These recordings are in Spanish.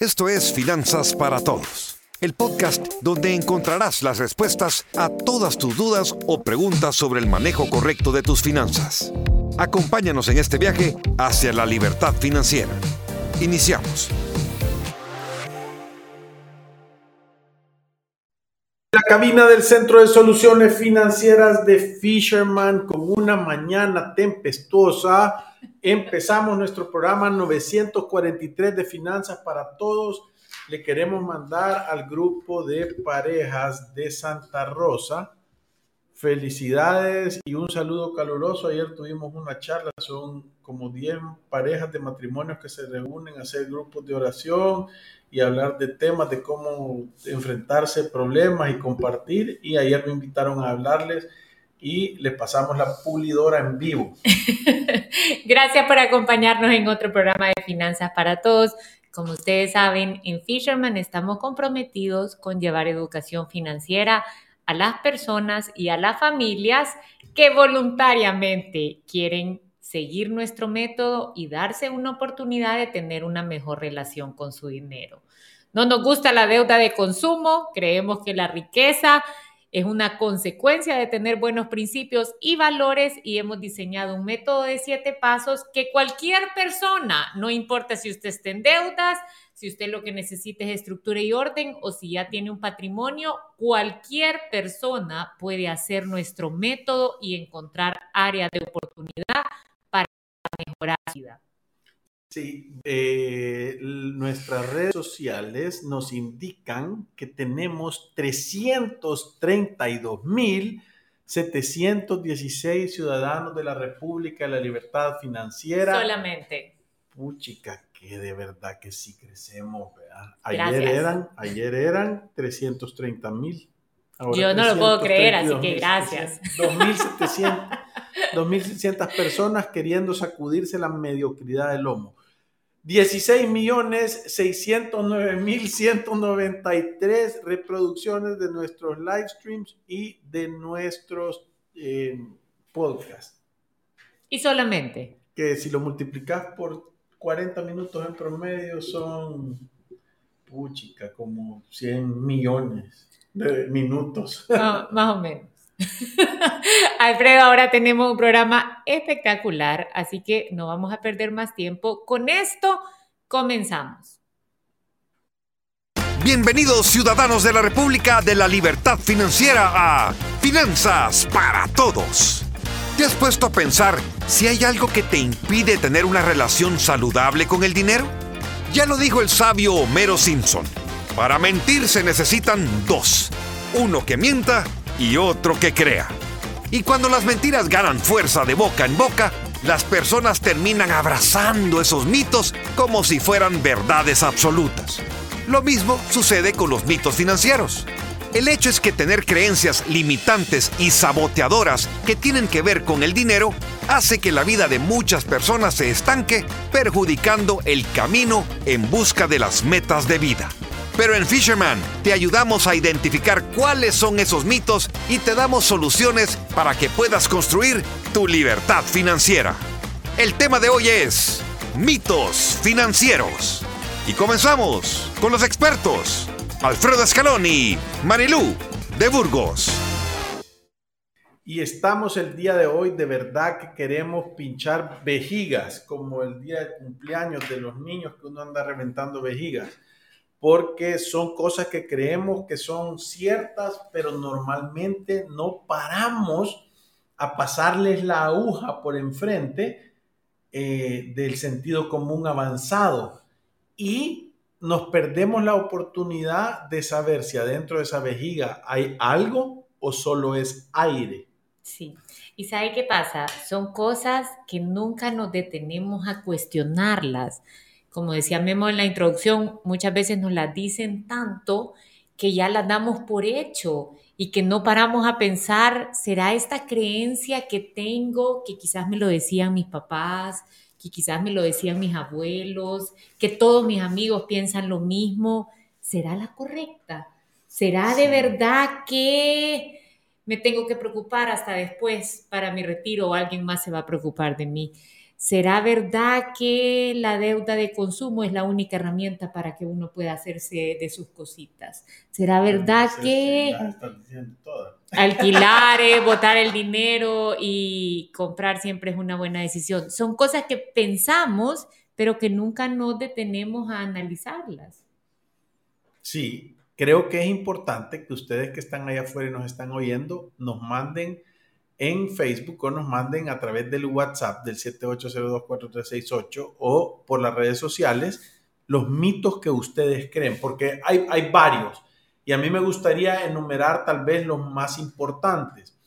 Esto es Finanzas para Todos, el podcast donde encontrarás las respuestas a todas tus dudas o preguntas sobre el manejo correcto de tus finanzas. Acompáñanos en este viaje hacia la libertad financiera. Iniciamos. La cabina del Centro de Soluciones Financieras de Fisherman con una mañana tempestuosa Empezamos nuestro programa 943 de Finanzas para Todos. Le queremos mandar al grupo de parejas de Santa Rosa felicidades y un saludo caluroso. Ayer tuvimos una charla, son como 10 parejas de matrimonios que se reúnen a hacer grupos de oración y hablar de temas de cómo enfrentarse problemas y compartir. Y ayer me invitaron a hablarles y le pasamos la pulidora en vivo. Gracias por acompañarnos en otro programa de Finanzas para Todos. Como ustedes saben, en Fisherman estamos comprometidos con llevar educación financiera a las personas y a las familias que voluntariamente quieren seguir nuestro método y darse una oportunidad de tener una mejor relación con su dinero. No nos gusta la deuda de consumo, creemos que la riqueza es una consecuencia de tener buenos principios y valores y hemos diseñado un método de siete pasos que cualquier persona, no importa si usted está en deudas, si usted lo que necesita es estructura y orden o si ya tiene un patrimonio, cualquier persona puede hacer nuestro método y encontrar áreas de oportunidad para mejorar su vida. Sí, eh, nuestras redes sociales nos indican que tenemos 332.716 ciudadanos de la República de la Libertad Financiera. Solamente. Puchica, que de verdad que sí crecemos. Ayer eran, ayer eran 330 mil. Yo no lo puedo creer, así que gracias. 2.700. 2.600 personas queriendo sacudirse la mediocridad del lomo. 16 millones 609 mil 193 reproducciones de nuestros live streams y de nuestros eh, podcasts. Y solamente. Que si lo multiplicas por 40 minutos en promedio son, puchica, como 100 millones de minutos. más o menos. Alfredo, ahora tenemos un programa espectacular, así que no vamos a perder más tiempo. Con esto comenzamos. Bienvenidos ciudadanos de la República de la Libertad Financiera a Finanzas para Todos. ¿Te has puesto a pensar si hay algo que te impide tener una relación saludable con el dinero? Ya lo dijo el sabio Homero Simpson. Para mentir se necesitan dos. Uno que mienta y otro que crea. Y cuando las mentiras ganan fuerza de boca en boca, las personas terminan abrazando esos mitos como si fueran verdades absolutas. Lo mismo sucede con los mitos financieros. El hecho es que tener creencias limitantes y saboteadoras que tienen que ver con el dinero hace que la vida de muchas personas se estanque, perjudicando el camino en busca de las metas de vida. Pero en Fisherman te ayudamos a identificar cuáles son esos mitos y te damos soluciones para que puedas construir tu libertad financiera. El tema de hoy es mitos financieros. Y comenzamos con los expertos, Alfredo Escaloni, Marilú de Burgos. Y estamos el día de hoy, de verdad que queremos pinchar vejigas, como el día de cumpleaños de los niños que uno anda reventando vejigas porque son cosas que creemos que son ciertas, pero normalmente no paramos a pasarles la aguja por enfrente eh, del sentido común avanzado y nos perdemos la oportunidad de saber si adentro de esa vejiga hay algo o solo es aire. Sí. ¿Y sabe qué pasa? Son cosas que nunca nos detenemos a cuestionarlas como decía Memo en la introducción, muchas veces nos las dicen tanto que ya las damos por hecho y que no paramos a pensar, ¿será esta creencia que tengo, que quizás me lo decían mis papás, que quizás me lo decían mis abuelos, que todos mis amigos piensan lo mismo, ¿será la correcta? ¿Será de verdad que me tengo que preocupar hasta después para mi retiro o alguien más se va a preocupar de mí? ¿Será verdad que la deuda de consumo es la única herramienta para que uno pueda hacerse de sus cositas? ¿Será verdad que alquilar, botar el dinero y comprar siempre es una buena decisión? Son cosas que pensamos, pero que nunca nos detenemos a analizarlas. Sí, creo que es importante que ustedes que están allá afuera y nos están oyendo, nos manden en Facebook o nos manden a través del WhatsApp del 78024368 o por las redes sociales los mitos que ustedes creen, porque hay, hay varios y a mí me gustaría enumerar tal vez los más importantes.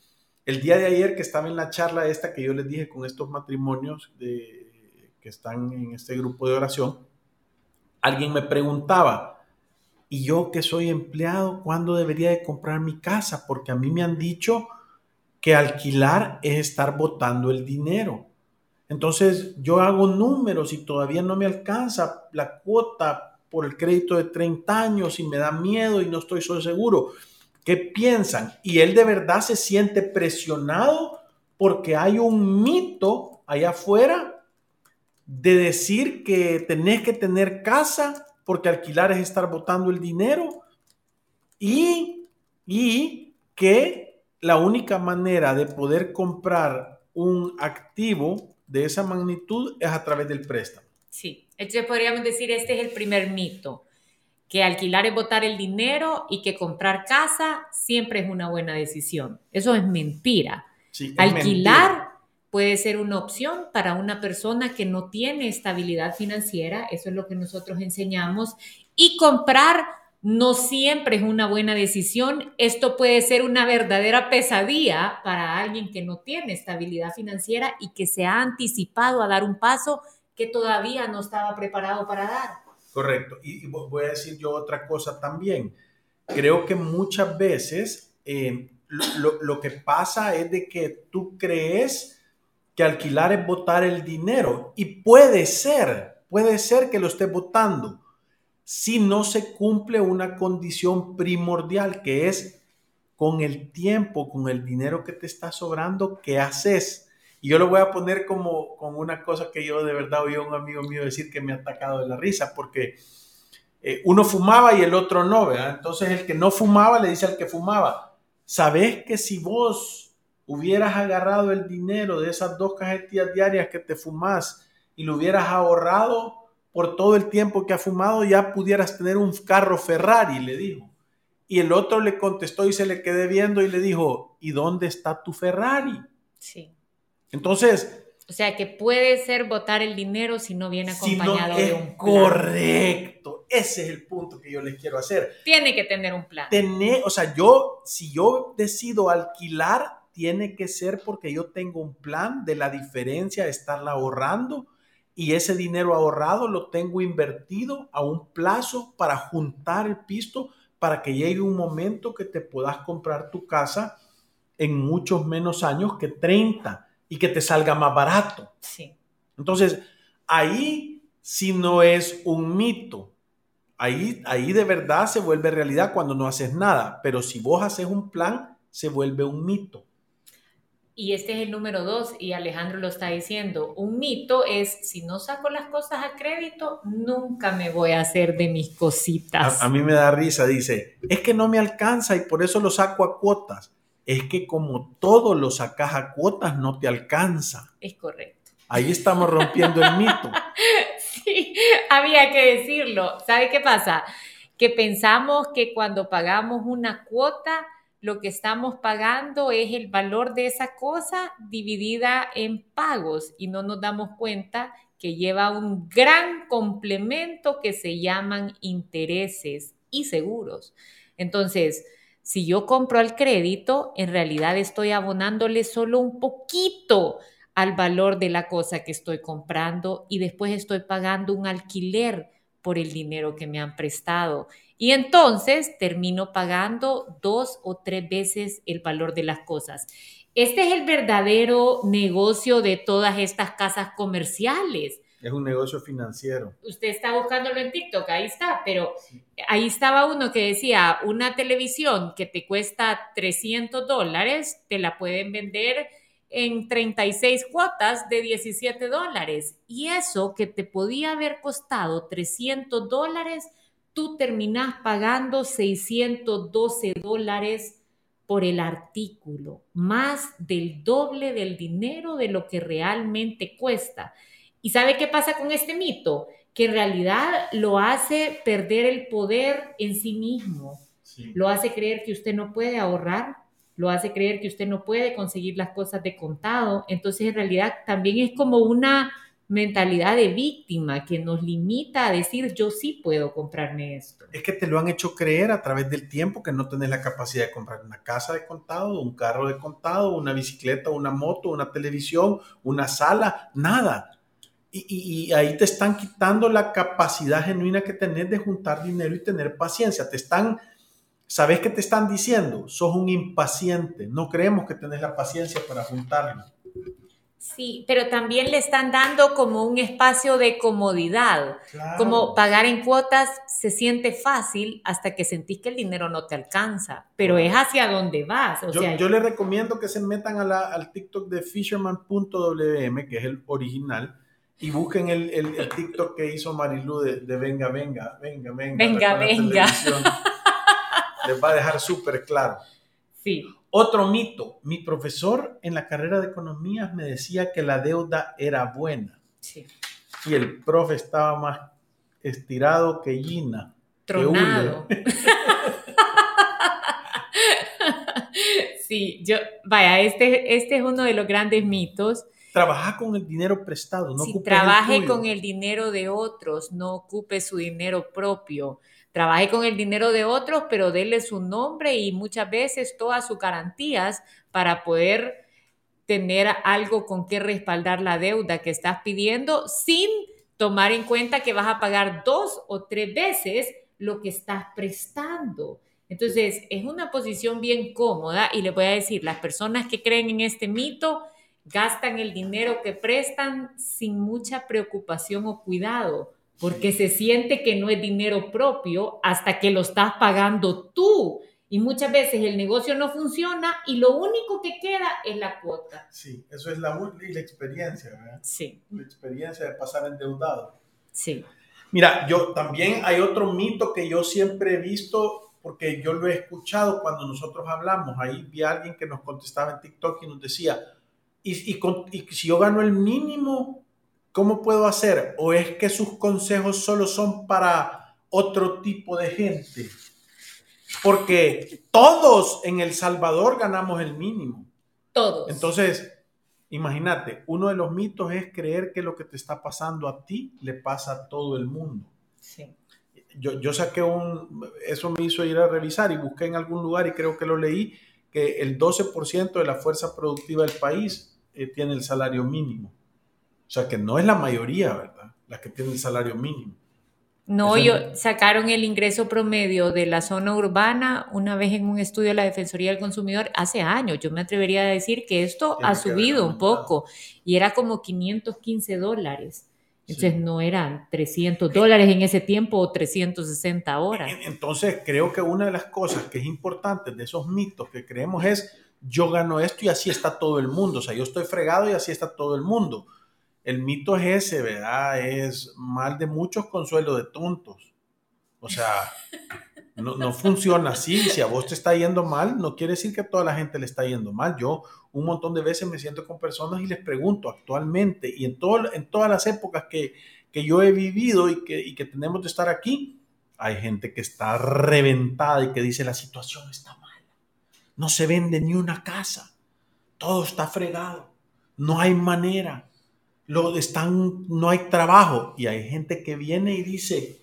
El día de ayer que estaba en la charla esta que yo les dije con estos matrimonios de, que están en este grupo de oración, alguien me preguntaba, ¿y yo que soy empleado, cuándo debería de comprar mi casa? Porque a mí me han dicho que alquilar es estar botando el dinero. Entonces yo hago números y todavía no me alcanza la cuota por el crédito de 30 años y me da miedo y no estoy seguro. ¿Qué piensan? Y él de verdad se siente presionado porque hay un mito allá afuera de decir que tenés que tener casa porque alquilar es estar botando el dinero y, y que la única manera de poder comprar un activo de esa magnitud es a través del préstamo. Sí, entonces podríamos decir, este es el primer mito, que alquilar es botar el dinero y que comprar casa siempre es una buena decisión. Eso es mentira. alquilar puede ser una opción para una persona que no tiene estabilidad financiera, eso es lo que nosotros enseñamos, y comprar no siempre es una buena decisión. Esto puede ser una verdadera pesadilla para alguien que no tiene estabilidad financiera y que se ha anticipado a dar un paso que todavía no estaba preparado para dar. Correcto. Y voy a decir yo otra cosa también. Creo que muchas veces eh, lo, que pasa es de que tú crees que alquilar es botar el dinero y puede ser, puede ser que lo esté votando si no se cumple una condición primordial que es con el tiempo, con el dinero que te está sobrando, ¿qué haces? Y yo lo voy a poner como con una cosa que yo de verdad oí a un amigo mío decir que me ha atacado de la risa, porque eh, uno fumaba y el otro no, ¿verdad? Entonces el que no fumaba le dice al que fumaba, ¿sabes que si vos hubieras agarrado el dinero de esas dos cajetillas diarias que te fumas y lo hubieras ahorrado, por todo el tiempo que ha fumado ya pudieras tener un carro Ferrari, le dijo. Y el otro le contestó y se le quedé viendo y le dijo, ¿y dónde está tu Ferrari? Sí. Entonces... O sea, que puede ser votar el dinero si no viene acompañado de un plan. Correcto. Ese es el punto que yo les quiero hacer. Tiene que tener un plan. Tener, o sea, yo, si yo decido alquilar, tiene que ser porque yo tengo un plan de la diferencia de estarla ahorrando y ese dinero ahorrado lo tengo invertido a un plazo para juntar el pisto para que llegue un momento que te puedas comprar tu casa en muchos menos años que 30 y que te salga más barato. Sí. Entonces, ahí si no es un mito. Ahí, ahí de verdad se vuelve realidad cuando no haces nada. Pero si vos haces un plan, se vuelve un mito. Y este es el número dos, y Alejandro lo está diciendo. Un mito es, si no saco las cosas a crédito, nunca me voy a hacer de mis cositas. A, mí me da risa, dice, es que no me alcanza y por eso lo saco a cuotas. Es que como todo lo sacas a cuotas, no te alcanza. Es correcto. Ahí estamos rompiendo el mito. sí, había que decirlo. ¿Sabe qué pasa? Que pensamos que cuando pagamos una cuota, lo que estamos pagando es el valor de esa cosa dividida en pagos y no nos damos cuenta que lleva un gran complemento que se llaman intereses y seguros. Entonces, si yo compro al crédito, en realidad estoy abonándole solo un poquito al valor de la cosa que estoy comprando y después estoy pagando un alquiler por el dinero que me han prestado. Y entonces termino pagando dos o tres veces el valor de las cosas. Este es el verdadero negocio de todas estas casas comerciales. Es un negocio financiero. Usted está buscándolo en TikTok, ahí está, pero ahí estaba uno que decía, una televisión que te cuesta 300 dólares, te la pueden vender en 36 cuotas de 17 dólares. Y eso que te podía haber costado 300 dólares, tú terminás pagando 612 dólares por el artículo, más del doble del dinero de lo que realmente cuesta. ¿Y sabe qué pasa con este mito? Que en realidad lo hace perder el poder en sí mismo. Lo hace creer que usted no puede ahorrar, lo hace creer que usted no puede conseguir las cosas de contado. Entonces, en realidad, también es como una mentalidad de víctima que nos limita a decir yo sí puedo comprarme esto. Es que te lo han hecho creer a través del tiempo que no tenés la capacidad de comprar una casa de contado, un carro de contado, una bicicleta, una moto, una televisión, una sala, nada. Y, ahí te están quitando la capacidad genuina que tenés de juntar dinero y tener paciencia. Te están, ¿sabes qué te están diciendo? Sos un impaciente. No creemos que tenés la paciencia para juntarlo. Sí, pero también le están dando como un espacio de comodidad, como pagar en cuotas se siente fácil hasta que sentís que el dinero no te alcanza, pero es hacia dónde vas. yo, les recomiendo que se metan al TikTok de fisherman.wm, que es el original, y busquen el, TikTok que hizo Marilu de, venga, venga, venga, venga. Venga, venga. Les va a dejar súper claro. Sí. Otro mito, mi profesor en la carrera de economía me decía que la deuda era buena. Sí. Y el profe estaba más estirado que Gina. Tronado. sí, yo, vaya, este, este es uno de los grandes mitos. Trabaja con el dinero prestado, no si trabaje con el dinero de otros, no ocupe su dinero propio trabaje con el dinero de otros, pero déle su nombre y muchas veces todas sus garantías para poder tener algo con que respaldar la deuda que estás pidiendo sin tomar en cuenta que vas a pagar dos o tres veces lo que estás prestando. Entonces, es una posición bien cómoda y le voy a decir, las personas que creen en este mito gastan el dinero que prestan sin mucha preocupación o cuidado porque se siente que no es dinero propio hasta que lo estás pagando tú. Y muchas veces el negocio no funciona y lo único que queda es la cuota. Sí, eso es la, la experiencia, ¿verdad? Sí. La experiencia de pasar endeudado. Sí. Mira, yo también hay otro mito que yo siempre he visto, porque yo lo he escuchado cuando nosotros hablamos. Ahí vi a alguien que nos contestaba en TikTok y nos decía, y, y, y si yo gano el mínimo, ¿Cómo puedo hacer? ¿O es que sus consejos solo son para otro tipo de gente? Porque todos en El Salvador ganamos el mínimo. Todos. Entonces, imagínate, uno de los mitos es creer que lo que te está pasando a ti le pasa a todo el mundo. Sí. Yo, yo saqué un, eso me hizo ir a revisar y busqué en algún lugar y creo que lo leí, que el 12% de la fuerza productiva del país eh, tiene el salario mínimo. O sea que no es la mayoría, ¿verdad? La que tiene el salario mínimo. No, yo sacaron el ingreso promedio de la zona urbana una vez en un estudio de la Defensoría del Consumidor hace años. Yo me atrevería a decir que esto ha subido un poco y era como 515 dólares. Entonces no eran 300 dólares en ese tiempo o 360 horas. Entonces creo que una de las cosas que es importante de esos mitos que creemos es yo gano esto y así está todo el mundo. O sea, yo estoy fregado y así está todo el mundo el mito es ese, ¿verdad? Es mal de muchos consuelo de tontos. O sea, no, funciona así. Si a vos te está yendo mal, no quiere decir que a toda la gente le está yendo mal. Yo un montón de veces me siento con personas y les pregunto actualmente y en, todo, en todas las épocas que, yo he vivido y que, y que tenemos de estar aquí, hay gente que está reventada y que dice la situación está mal. No se vende ni una casa. Todo está fregado. No hay manera lo están, no hay trabajo. Y hay gente que viene y dice,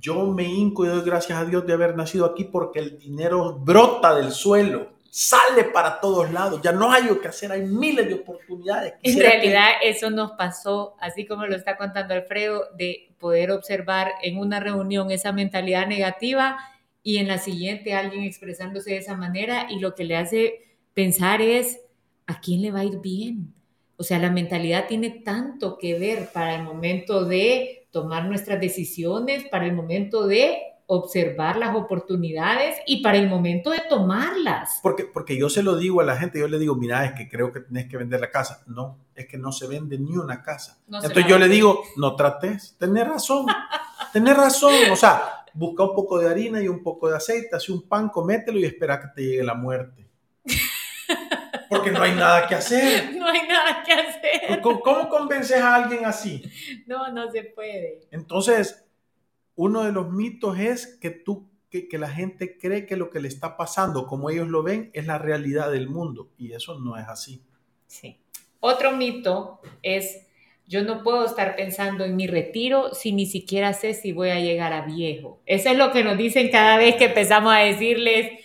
yo me hinco y doy gracias a Dios de haber nacido aquí porque el dinero brota del suelo, sale para todos lados, ya no hay lo que hacer, hay miles de oportunidades. En realidad eso nos pasó, así como lo está contando Alfredo, de poder observar en una reunión esa mentalidad negativa y en la siguiente alguien expresándose de esa manera y lo que le hace pensar es, ¿a quién le va a ir bien? O sea, la mentalidad tiene tanto que ver para el momento de tomar nuestras decisiones, para el momento de observar las oportunidades y para el momento de tomarlas. Porque, porque yo se lo digo a la gente, yo le digo, mira, es que creo que tienes que vender la casa. No, es que no se vende ni una casa. Entonces yo le digo, no trates, tenés razón, tenés razón. O sea, busca un poco de harina y un poco de aceite, hace un pan, comételo y espera que te llegue la muerte. Porque no hay nada que hacer. No hay nada que hacer. ¿Cómo, convences a alguien así? No, no se puede. Entonces, uno de los mitos es que tú, que, que la gente cree que lo que le está pasando, como ellos lo ven, es la realidad del mundo. Y eso no es así. Sí. Otro mito es, yo no puedo estar pensando en mi retiro si ni siquiera sé si voy a llegar a viejo. Eso es lo que nos dicen cada vez que empezamos a decirles,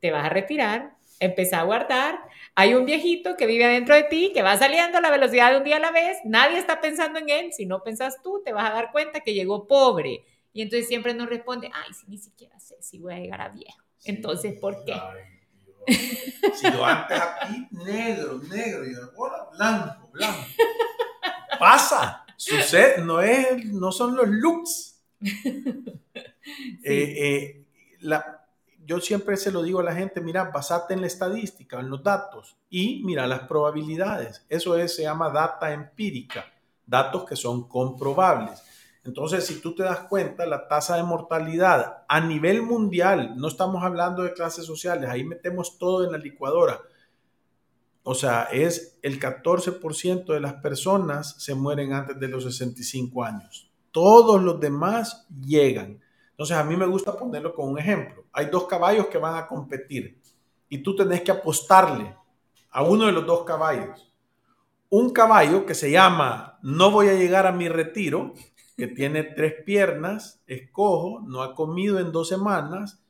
te vas a retirar, empieza a guardar. Hay un viejito que vive dentro de ti, que va saliendo a la velocidad de un día a la vez. Nadie está pensando en él. Si no pensas tú, te vas a dar cuenta que llegó pobre. Y entonces siempre nos responde, ay, si ni siquiera sé si voy a llegar a viejo. entonces, ¿por qué? Si yo antes aquí, negro, negro, y ahora blanco, blanco. Pasa, sucede, no, es, no son los looks. Eh, eh, la, yo siempre se lo digo a la gente, mira, basate en la estadística, en los datos y mira las probabilidades. Eso es, se llama data empírica, datos que son comprobables. Entonces, si tú te das cuenta, la tasa de mortalidad a nivel mundial, no estamos hablando de clases sociales, ahí metemos todo en la licuadora. O sea, es el 14% de las personas se mueren antes de los 65 años. Todos los demás llegan. Entonces, a mí me gusta ponerlo con un ejemplo. Hay dos caballos que van a competir y tú tenés que apostarle a uno de los dos caballos. Un caballo que se llama No voy a llegar a mi retiro que tiene tres piernas, es cojo, no ha comido en dos semanas,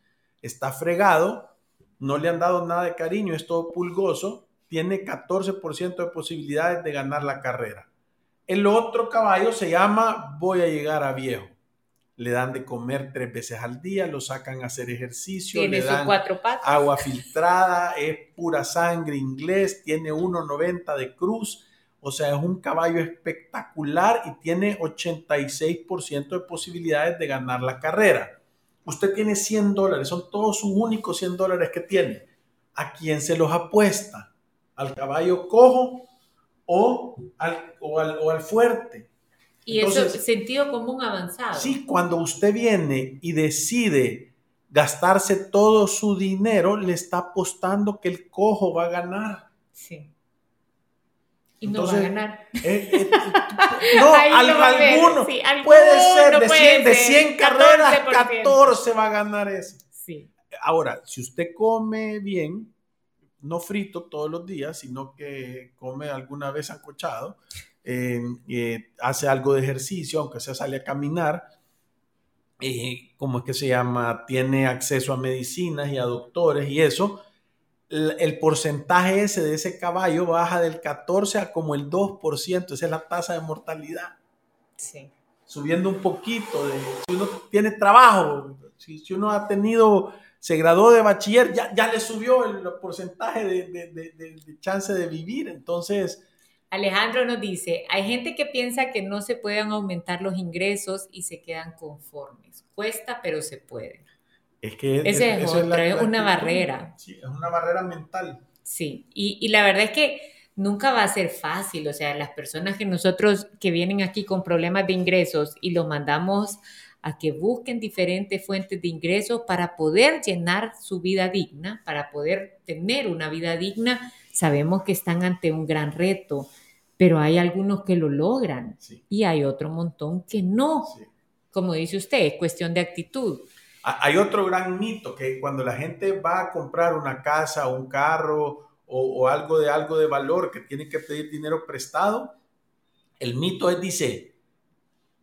está fregado, no le han dado nada de cariño, es todo pulgoso, tiene 14% de posibilidades de ganar la carrera. El otro caballo se llama voy a llegar a viejo. Le dan de comer tres veces al día, lo sacan a hacer ejercicio, le dan cuatro patas. agua filtrada, es pura sangre inglés, tiene 1,90 de cruz, o sea, es un caballo espectacular y tiene 86% de posibilidades de ganar la carrera. Usted tiene 100 dólares, son todos sus únicos 100 dólares que tiene. ¿A quién se los apuesta? ¿Al caballo cojo o al, o al, fuerte? Y eso es sentido común avanzado. Sí, cuando usted viene y decide gastarse todo su dinero, le está apostando que el cojo va a ganar. Sí y no va a ganar. Eh, eh, no, alguno. puede ser, de, 100, carreras, 14 va a ganar eso. Sí. Ahora, si usted come bien, no frito todos los días, sino que come alguna vez ancochado, eh, hace algo de ejercicio, aunque sea sale a caminar, ¿cómo es que se llama? Tiene acceso a medicinas y a doctores y eso, el porcentaje ese de ese caballo baja del 14 a como el 2%, esa es la tasa de mortalidad. Sí. Subiendo un poquito, de, si uno tiene trabajo, si, uno ha tenido, se graduó de bachiller, ya, ya le subió el porcentaje de, de, de chance de vivir. Entonces, Alejandro nos dice, hay gente que piensa que no se pueden aumentar los ingresos y se quedan conformes. Cuesta, pero se puede. Es que Ese es, es, una barrera. Sí, es una barrera mental. Sí, y, y, la verdad es que nunca va a ser fácil, o sea, las personas que nosotros que vienen aquí con problemas de ingresos y los mandamos a que busquen diferentes fuentes de ingresos para poder llenar su vida digna, para poder tener una vida digna, sabemos que están ante un gran reto, pero hay algunos que lo logran y hay otro montón que no. Como dice usted, es cuestión de actitud. Hay otro gran mito que cuando la gente va a comprar una casa, un carro o, algo de algo de valor que tiene que pedir dinero prestado, el mito es, dice,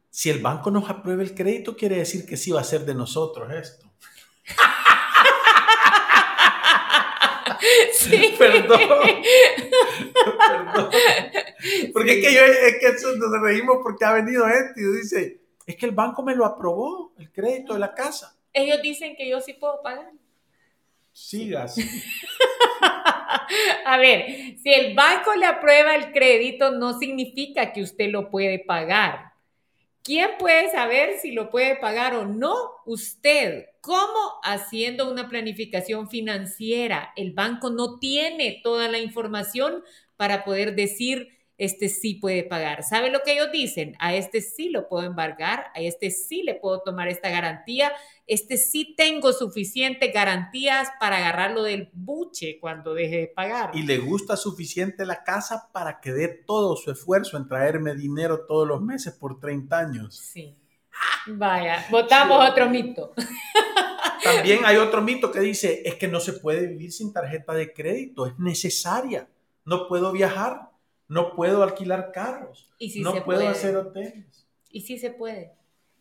si el banco nos aprueba el crédito, quiere decir que sí va a ser de nosotros esto. Sí. Perdón. Perdón. Porque es que yo, es que nos reímos porque ha venido gente y dice, es que el banco me lo aprobó, el crédito de la casa ellos dicen que yo sí puedo pagar. Sigas. A ver, si el banco le aprueba el crédito, no significa que usted lo puede pagar. ¿Quién puede saber si lo puede pagar o no? Usted. ¿Cómo? Haciendo una planificación financiera. El banco no tiene toda la información para poder decir este sí puede pagar. ¿Sabe lo que ellos dicen? A este sí lo puedo embargar, a este sí le puedo tomar esta garantía, este sí tengo suficientes garantías para agarrarlo del buche cuando deje de pagar. Y le gusta suficiente la casa para que dé todo su esfuerzo en traerme dinero todos los meses por 30 años. Sí. Vaya, votamos otro mito. También hay otro mito que dice, es que no se puede vivir sin tarjeta de crédito, es necesaria. No puedo viajar no puedo alquilar carros. ¿Y no puedo hacer hoteles. Y sí se puede.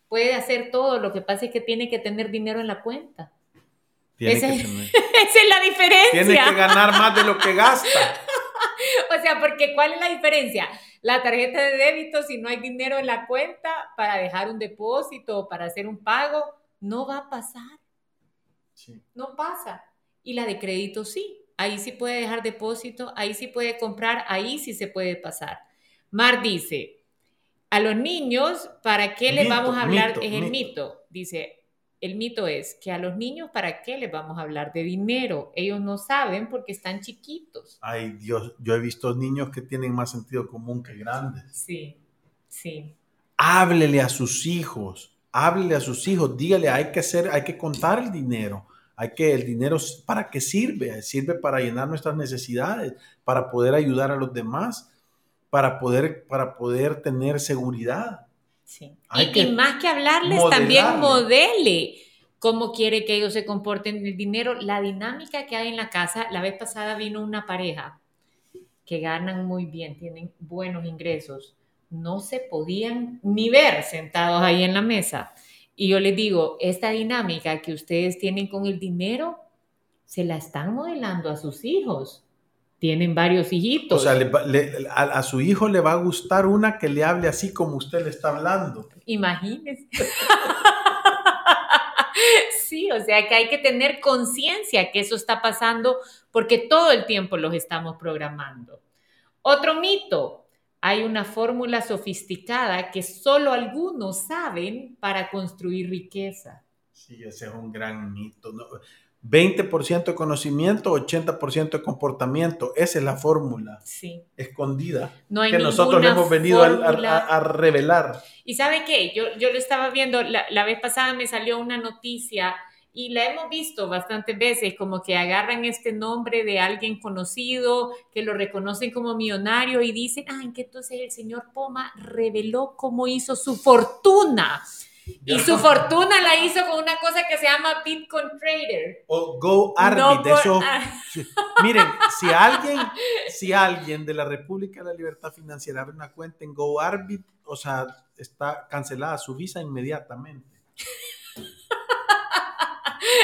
Puede hacer todo, lo que pasa es que tiene que tener dinero en la cuenta. esa, es la diferencia. Tiene que ganar más de lo que gasta. o sea, porque ¿cuál es la diferencia? La tarjeta de débito, si no hay dinero en la cuenta para dejar un depósito o para hacer un pago, no va a pasar. No pasa. Y la de crédito sí ahí sí puede dejar depósito, ahí sí puede comprar, ahí sí se puede pasar. Mar dice, a los niños, ¿para qué les vamos a hablar? es el mito. Dice, el mito es que a los niños, ¿para qué les vamos a hablar de dinero? Ellos no saben porque están chiquitos. Ay, Dios, yo he visto niños que tienen más sentido común que grandes. Sí, sí. Háblele a sus hijos, háblele a sus hijos, dígale, hay que hacer, hay que contar el dinero hay que, el dinero, ¿para qué sirve? Sirve para llenar nuestras necesidades, para poder ayudar a los demás, para poder, para poder tener seguridad. Sí. y, más que hablarles, también modele cómo quiere que ellos se comporten en el dinero, la dinámica que hay en la casa. La vez pasada vino una pareja que ganan muy bien, tienen buenos ingresos, no se podían ni ver sentados ahí en la mesa. Y yo les digo, esta dinámica que ustedes tienen con el dinero, se la están modelando a sus hijos. Tienen varios hijitos. O sea, a, su hijo le va a gustar una que le hable así como usted le está hablando. Imagínese. sí, o sea que hay que tener conciencia que eso está pasando porque todo el tiempo los estamos programando. Otro mito, hay una fórmula sofisticada que solo algunos saben para construir riqueza. Sí, ese es un gran mito. 20% de conocimiento, 80% de comportamiento. Esa es la fórmula sí. escondida que nosotros hemos venido a, revelar. Y sabe qué, yo, yo lo estaba viendo, la, la vez pasada me salió una noticia y la hemos visto bastantes veces, como que agarran este nombre de alguien conocido, que lo reconocen como millonario y dicen, ah, que entonces el señor Poma reveló cómo hizo su fortuna. Y su fortuna la hizo con una cosa que se llama Bitcoin Trader. O Go Arbit. eso, miren, si alguien, si alguien de la República de la Libertad Financiera abre una cuenta en Go Arbit, o sea, está cancelada su visa inmediatamente.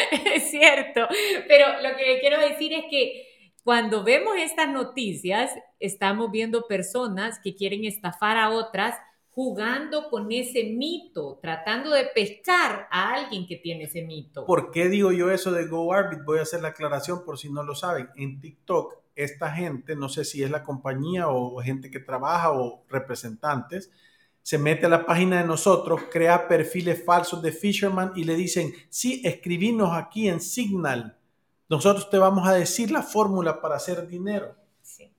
es cierto. Pero lo que quiero decir es que cuando vemos estas noticias, estamos viendo personas que quieren estafar a otras jugando con ese mito, tratando de pescar a alguien que tiene ese mito. ¿Por qué digo yo eso de GoArbit? Voy a hacer la aclaración por si no lo saben. En TikTok, esta gente, no sé si es la compañía o gente que trabaja o representantes, se mete a la página de nosotros, crea perfiles falsos de Fisherman y le dicen, sí, escribinos aquí en Signal. Nosotros te vamos a decir la fórmula para hacer dinero. Sí.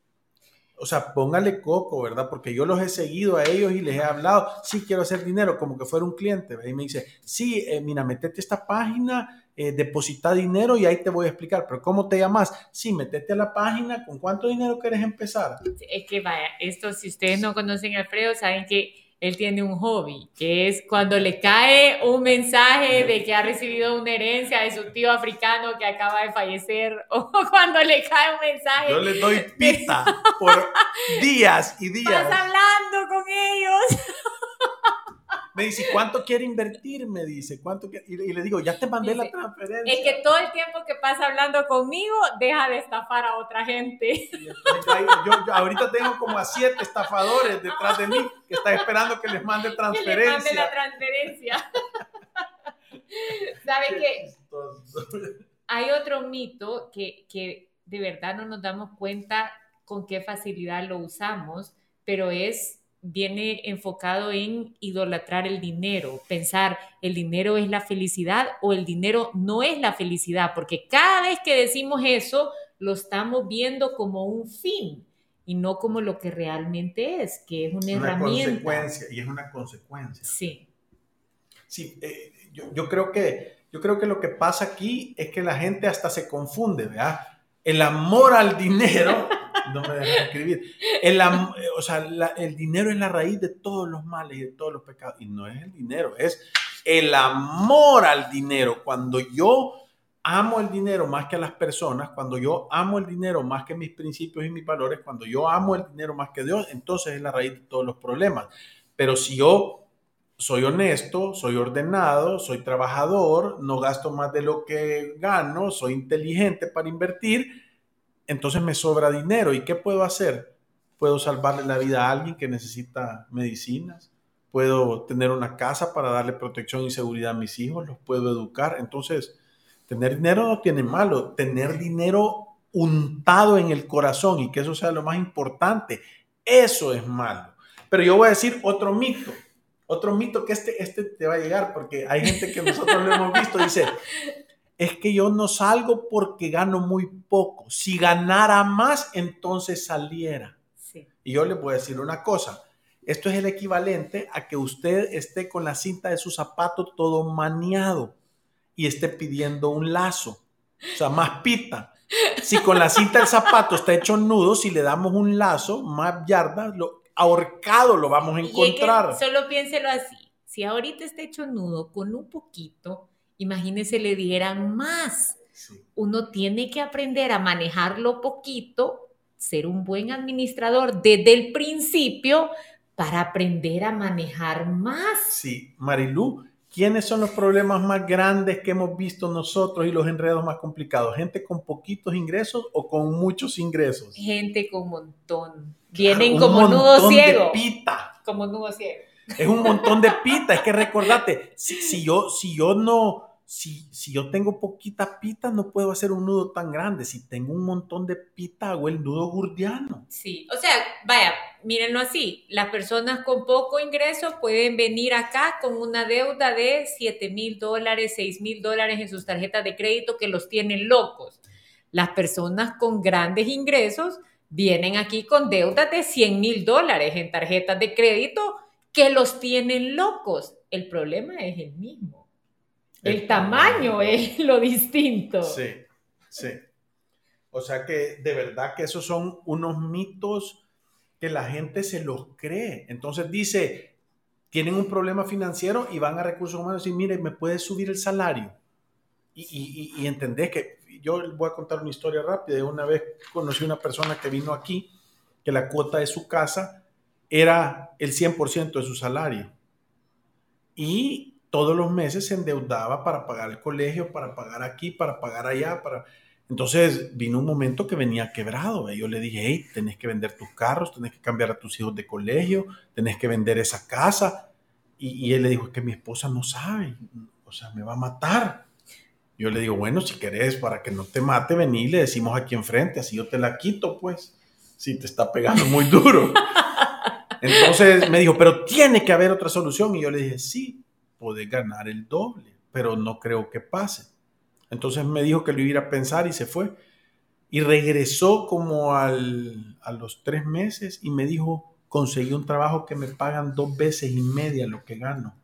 O sea, póngale coco, ¿verdad? Porque yo los he seguido a ellos y les he hablado, sí, quiero hacer dinero, como que fuera un cliente. Y me dice, sí, eh, mira, metete a esta página, eh, deposita dinero y ahí te voy a explicar. Pero ¿cómo te llamas? Sí, metete a la página, ¿con cuánto dinero quieres empezar? Es que vaya, esto si ustedes no conocen a Alfredo, saben que él tiene un hobby, que es cuando le cae un mensaje de que ha recibido una herencia de su tío africano que acaba de fallecer, o cuando le cae un mensaje. Yo le doy pista por días y días. Estás hablando con ellos. Me dice, ¿cuánto quiere invertir? Me dice, ¿cuánto Y le digo, ya te mandé la transferencia. Es que todo el tiempo que pasa hablando conmigo, deja de estafar a otra gente. yo, ahorita tengo como a siete estafadores detrás de mí que están esperando que les mande transferencia. Que les mande la transferencia. ¿Sabe qué? Hay otro mito que, que de verdad no nos damos cuenta con qué facilidad lo usamos, pero es viene enfocado en idolatrar el dinero, pensar el dinero es la felicidad o el dinero no es la felicidad, porque cada vez que decimos eso, lo estamos viendo como un fin y no como lo que realmente es, que es una, herramienta. Consecuencia, y es una consecuencia. Sí. Sí, eh, yo, creo que, yo creo que lo que pasa aquí es que la gente hasta se confunde, ¿verdad? El amor al dinero no me dejan escribir. El, o sea, el dinero es la raíz de todos los males y de todos los pecados. Y no es el dinero, es el amor al dinero. Cuando yo amo el dinero más que a las personas, cuando yo amo el dinero más que mis principios y mis valores, cuando yo amo el dinero más que Dios, entonces es la raíz de todos los problemas. Pero si yo soy honesto, soy ordenado, soy trabajador, no gasto más de lo que gano, soy inteligente para invertir, entonces me sobra dinero. ¿Y qué puedo hacer? Puedo salvarle la vida a alguien que necesita medicinas, puedo tener una casa para darle protección y seguridad a mis hijos, los puedo educar. Entonces, tener dinero no tiene malo, tener dinero untado en el corazón y que eso sea lo más importante, eso es malo. Pero yo voy a decir otro mito, otro mito que este, este te va a llegar porque hay gente que nosotros lo hemos visto, dice, es que yo no salgo porque gano muy poco. Si ganara más, entonces saliera. Y yo le voy a decir una cosa. Esto es el equivalente a que usted esté con la cinta de su zapato todo maniado y esté pidiendo un lazo. O sea, más pita. Si con la cinta del zapato está hecho nudo, si le damos un lazo, más yardas, lo, ahorcado lo vamos a encontrar. solo piénselo así. Si ahorita está hecho nudo con un poquito, imagínese le dieran más. Uno tiene que aprender a manejarlo poquito, ser un buen administrador desde el principio para aprender a manejar más. Sí, Marilú, ¿quiénes son los problemas más grandes que hemos visto nosotros y los enredos más complicados? ¿Gente con poquitos ingresos o con muchos ingresos? Gente con montón. Vienen como nudo ciego. pita. Como nudo ciego. Es un montón de pita. Es que recordate, si, yo, si yo no, si, si, yo tengo poquita pita, no puedo hacer un nudo tan grande. Si tengo un montón de pita, hago el nudo gurdiano. Sí, o sea, vaya, mírenlo así. Las personas con poco ingreso pueden venir acá con una deuda de 7 mil dólares, 6 mil dólares en sus tarjetas de crédito que los tienen locos. Las personas con grandes ingresos vienen aquí con deudas de 100 mil dólares en tarjetas de crédito que los tienen locos. El problema es el mismo. El, tamaño es lo distinto. Sí, sí. O sea que de verdad que esos son unos mitos que la gente se los cree. Entonces dice, tienen un problema financiero y van a recursos humanos y mire, me puedes subir el salario. Y, y, y entendés que yo voy a contar una historia rápida. Una vez conocí una persona que vino aquí, que la cuota de su casa era el 100% de su salario. Y todos los meses se endeudaba para pagar el colegio, para pagar aquí, para pagar allá, para... Entonces vino un momento que venía quebrado. Y yo le dije, hey, tenés que vender tus carros, tenés que cambiar a tus hijos de colegio, tenés que vender esa casa. Y, él le dijo, es que mi esposa no sabe, o sea, me va a matar. Yo le digo, bueno, si querés, para que no te mate, vení le decimos aquí enfrente, así yo te la quito, pues, si te está pegando muy duro. Entonces me dijo, pero tiene que haber otra solución. Y yo le dije, sí, podés ganar el doble, pero no creo que pase. Entonces me dijo que lo iba a pensar y se fue. Y regresó como al, a los tres meses y me dijo, conseguí un trabajo que me pagan dos veces y media lo que gano.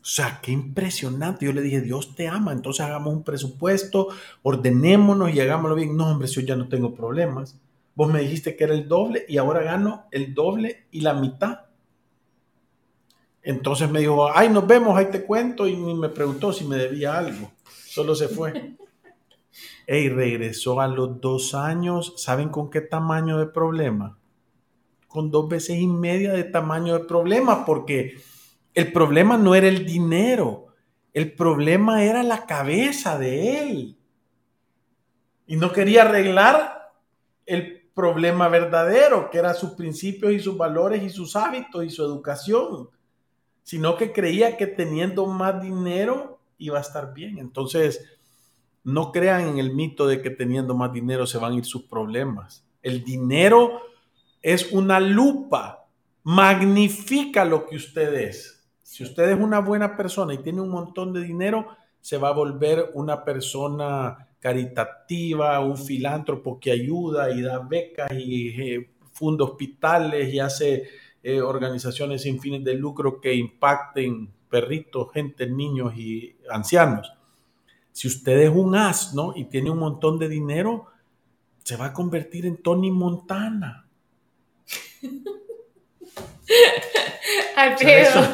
O sea, qué impresionante. Yo le dije, Dios te ama, entonces hagamos un presupuesto, ordenémonos y hagámoslo bien. No, hombre, yo ya no tengo problemas. Vos me dijiste que era el doble y ahora gano el doble y la mitad. Entonces me dijo, ay, nos vemos, ahí te cuento. Y me preguntó si me debía algo. Solo se fue. Y regresó a los dos años. ¿Saben con qué tamaño de problema? Con dos veces y media de tamaño de problema, porque el problema no era el dinero, el problema era la cabeza de él. Y no quería arreglar el problema verdadero, que eran sus principios y sus valores y sus hábitos y su educación, sino que creía que teniendo más dinero iba a estar bien. Entonces, no crean en el mito de que teniendo más dinero se van a ir sus problemas. El dinero es una lupa magnifica lo que usted es. Si usted es una buena persona y tiene un montón de dinero, se va a volver una persona caritativa, un filántropo que ayuda y da becas y eh, funda hospitales y hace eh, organizaciones sin fines de lucro que impacten perritos, gente, niños y ancianos. Si usted es un asno y tiene un montón de dinero, se va a convertir en Tony Montana. Alfredo.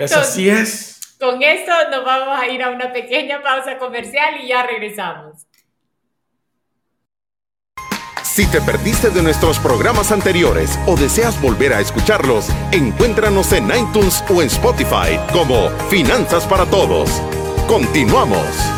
eso, sí es. Con esto nos vamos a ir a una pequeña pausa comercial y ya regresamos. Si te perdiste de nuestros programas anteriores o deseas volver a escucharlos, encuéntranos en iTunes o en Spotify como Finanzas para Todos. Continuamos.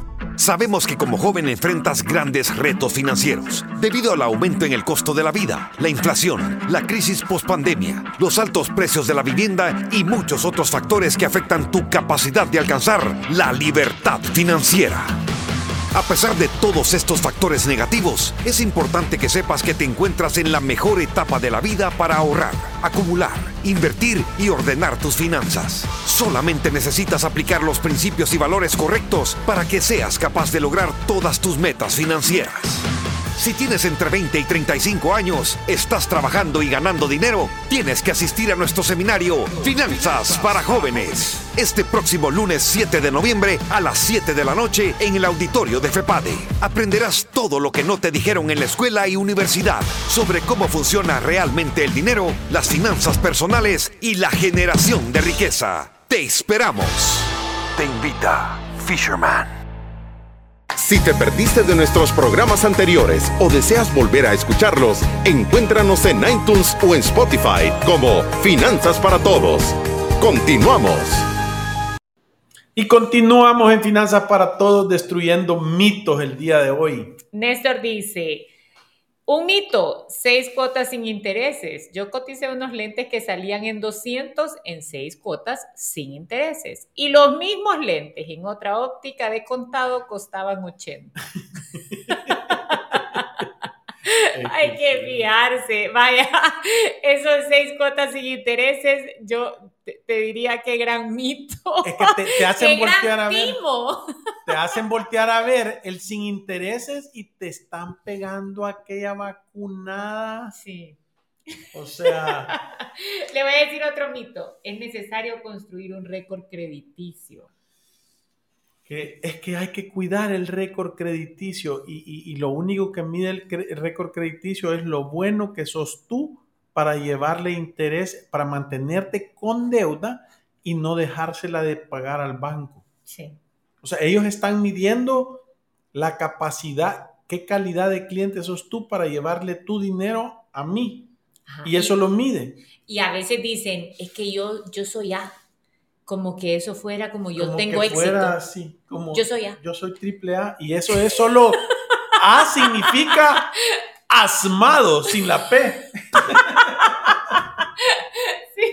Sabemos que como joven enfrentas grandes retos financieros debido al aumento en el costo de la vida, la inflación, la crisis pospandemia, los altos precios de la vivienda y muchos otros factores que afectan tu capacidad de alcanzar la libertad financiera. A pesar de todos estos factores negativos, es importante que sepas que te encuentras en la mejor etapa de la vida para ahorrar, acumular, invertir y ordenar tus finanzas. Solamente necesitas aplicar los principios y valores correctos para que seas capaz de lograr todas tus metas financieras. Si tienes entre 20 y 35 años, estás trabajando y ganando dinero, tienes que asistir a nuestro seminario Finanzas para Jóvenes. Este próximo lunes 7 de noviembre a las 7 de la noche en el auditorio de FEPADE. Aprenderás todo lo que no te dijeron en la escuela y universidad sobre cómo funciona realmente el dinero, las finanzas personales y la generación de riqueza. Te esperamos. Te invita Fisherman. Si te perdiste de nuestros programas anteriores o deseas volver a escucharlos, encuéntranos en iTunes o en Spotify como Finanzas para Todos. Continuamos. Y continuamos en Finanzas para Todos destruyendo mitos el día de hoy. Néstor dice, un mito, seis cuotas sin intereses. Yo coticé unos lentes que salían en 200 en seis cuotas sin intereses. Y los mismos lentes en otra óptica de contado costaban 80. Hay que fijarse. Vaya, esos seis cuotas sin intereses, yo te, diría que gran mito. Es que te, hacen voltear a ver. Te hacen voltear a ver el sin intereses y te están pegando aquella vacunada. Sí. O sea. Le voy a decir otro mito. Es necesario construir un récord crediticio es que hay que cuidar el récord crediticio y, lo único que mide el, récord crediticio es lo bueno que sos tú para llevarle interés, para mantenerte con deuda y no dejársela de pagar al banco. Sí. O sea, ellos están midiendo la capacidad, qué calidad de cliente sos tú para llevarle tu dinero a mí. Y eso lo miden. Y a veces dicen, es que yo, yo soy A como que eso fuera como yo tengo que éxito. Fuera así, como yo soy A. Yo soy triple A y eso es solo A significa asmado sin la P. sí.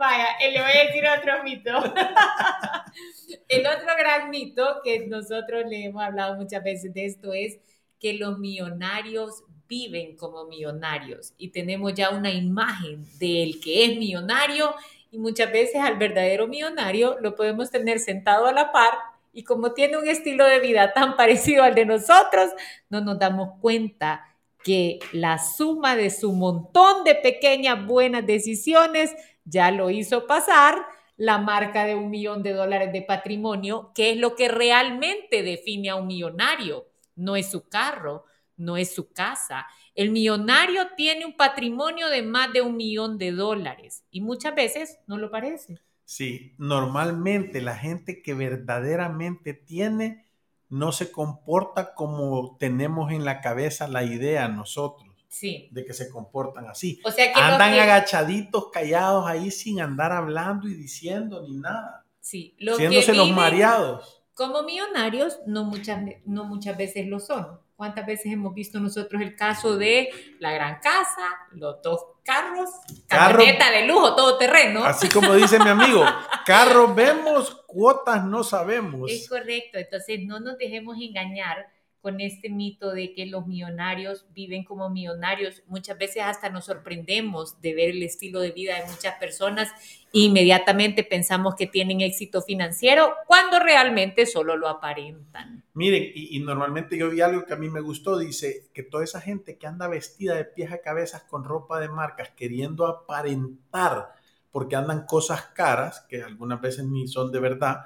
Vaya, le voy a decir otro mito. El otro gran mito que nosotros le hemos hablado muchas veces de esto es que los millonarios viven como millonarios y tenemos ya una imagen del que es millonario y muchas veces al verdadero millonario lo podemos tener sentado a la par y como tiene un estilo de vida tan parecido al de nosotros, no nos damos cuenta que la suma de su montón de pequeñas buenas decisiones ya lo hizo pasar la marca de un millón de dólares de patrimonio, que es lo que realmente define a un millonario. No es su carro, no es su casa, el millonario tiene un patrimonio de más de un millón de dólares y muchas veces no lo parece. Sí, normalmente la gente que verdaderamente tiene no se comporta como tenemos en la cabeza la idea nosotros. Sí. de que se comportan así. O sea que Andan que- agachaditos, callados ahí sin andar hablando y diciendo ni nada. sí, los Siéndose que los mareados. como millonarios no muchas, no muchas veces lo son. ¿Cuántas veces hemos visto nosotros el caso de la gran casa, los dos carros, Carro- camioneta de lujo, todo terreno? Así como dice mi amigo, carros vemos, cuotas no sabemos. Es correcto, entonces no nos dejemos engañar con este mito de que los millonarios viven como millonarios. Muchas veces hasta nos sorprendemos de ver el estilo de vida de muchas personas e inmediatamente pensamos que tienen éxito financiero cuando realmente solo lo aparentan. Miren, y, y normalmente yo vi algo que a mí me gustó, dice que toda esa gente que anda vestida de pies a cabezas con ropa de marcas, queriendo aparentar, porque andan cosas caras, que algunas veces ni son de verdad,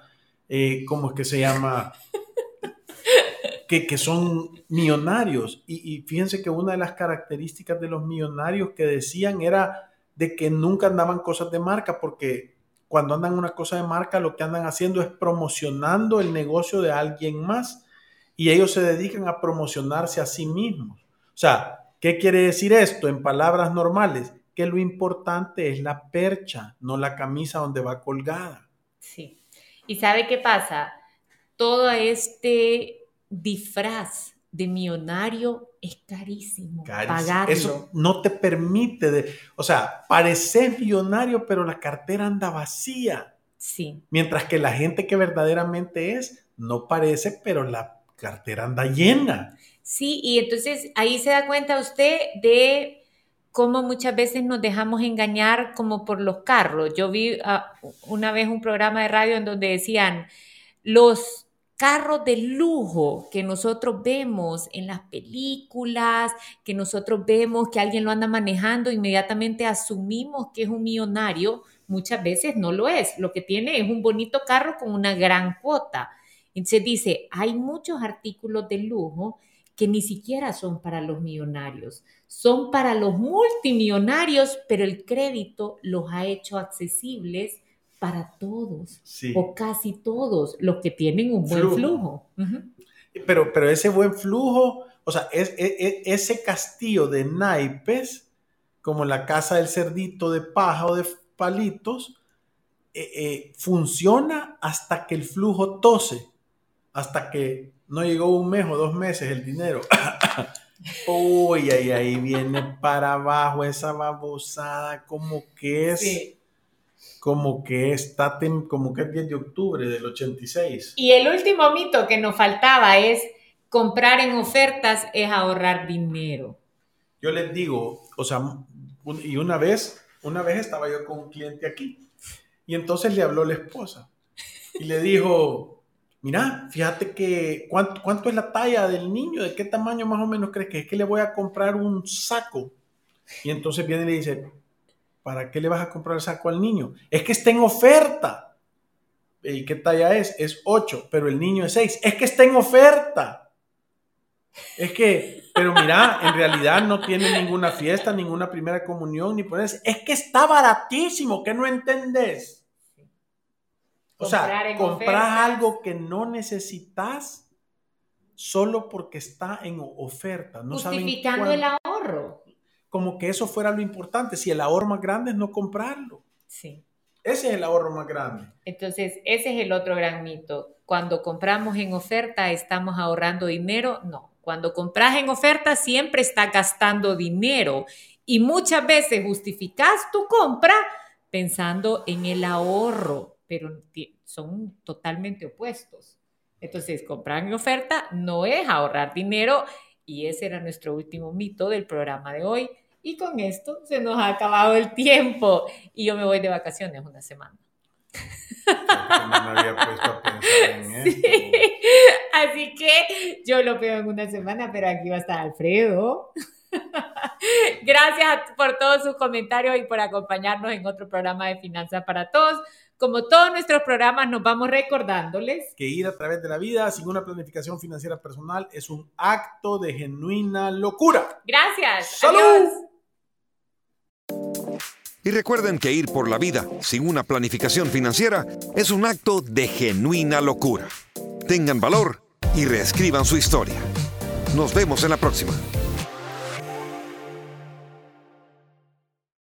eh, ¿cómo es que se llama? que, que son millonarios. Y, y fíjense que una de las características de los millonarios que decían era de que nunca andaban cosas de marca, porque cuando andan una cosa de marca, lo que andan haciendo es promocionando el negocio de alguien más y ellos se dedican a promocionarse a sí mismos. O sea, ¿qué quiere decir esto en palabras normales? Que lo importante es la percha, no la camisa donde va colgada. Sí. ¿Y sabe qué pasa? Todo este disfraz de millonario es carísimo. Carísimo. Pagarlo. Eso no te permite, de, o sea, pareces millonario, pero la cartera anda vacía. Sí. Mientras que la gente que verdaderamente es, no parece, pero la cartera anda llena. Sí, y entonces ahí se da cuenta usted de cómo muchas veces nos dejamos engañar como por los carros. Yo vi ah, una vez un programa de radio en donde decían los carros de lujo que nosotros vemos en las películas, que nosotros vemos que alguien lo anda manejando, inmediatamente asumimos que es un millonario, muchas veces no lo es. Lo que tiene es un bonito carro con una gran cuota. Entonces dice, hay muchos artículos de lujo que ni siquiera son para los millonarios, son para los multimillonarios, pero el crédito los ha hecho accesibles para todos Sí. o casi todos los que tienen un buen Flujo. Pero, pero ese buen flujo, o sea, es, es- es- ese castillo de naipes, como la casa del cerdito de paja o de palitos, eh, eh, funciona hasta que el flujo tose, hasta que no llegó un mes o dos meses el dinero. Uy, ahí, ahí viene para abajo esa babosada, como que es, Sí. Como que está, como que es 10 de octubre del 86. Y el último mito que nos faltaba es comprar en ofertas es ahorrar dinero. Yo les digo, o sea, un- y una vez, una vez estaba yo con un cliente aquí y entonces le habló la esposa y le dijo, mira, fíjate que cuánto, cuánto es la talla del niño, de qué tamaño más o menos crees que es que le voy a comprar un saco. Y entonces viene y le dice, ¿para qué le vas a comprar el saco al niño? Es que está en oferta. ¿Y qué talla es? Es 8, pero el niño es 6. Es que está en oferta. Es que, pero mira, en realidad no tiene ninguna fiesta, ninguna primera comunión, ni por eso. Es que está baratísimo, que no entendés. O Comprar sea, ofertas. algo que no necesitas solo porque está en oferta. No saben Justificando cuán- el ahorro. Como que eso fuera lo importante. Si el ahorro más grande es no comprarlo. Sí. Ese es el ahorro más grande. Entonces, ese es el otro gran mito. Cuando compramos en oferta, ¿estamos ahorrando dinero? No. Cuando compras en oferta, siempre estás gastando dinero. Y muchas veces justificas tu compra pensando en el ahorro, pero son totalmente opuestos. Entonces, comprar en oferta no es ahorrar dinero. Y ese era nuestro último mito del programa de hoy. Y con esto se nos ha acabado el tiempo. Y yo me voy de vacaciones una semana. No me había puesto a pensar en. Sí. Así que yo lo veo en una semana, pero aquí va a estar Alfredo. Gracias por todos sus comentarios y por acompañarnos en otro programa de Finanzas para Todos. Como todos nuestros programas, nos vamos recordándoles. que ir a través de la vida sin una planificación financiera personal es un acto de genuina locura. Gracias. ¡Salud! Adiós. Y recuerden que ir por la vida sin una planificación financiera es un acto de genuina locura. Tengan valor y reescriban su historia. Nos vemos en la próxima.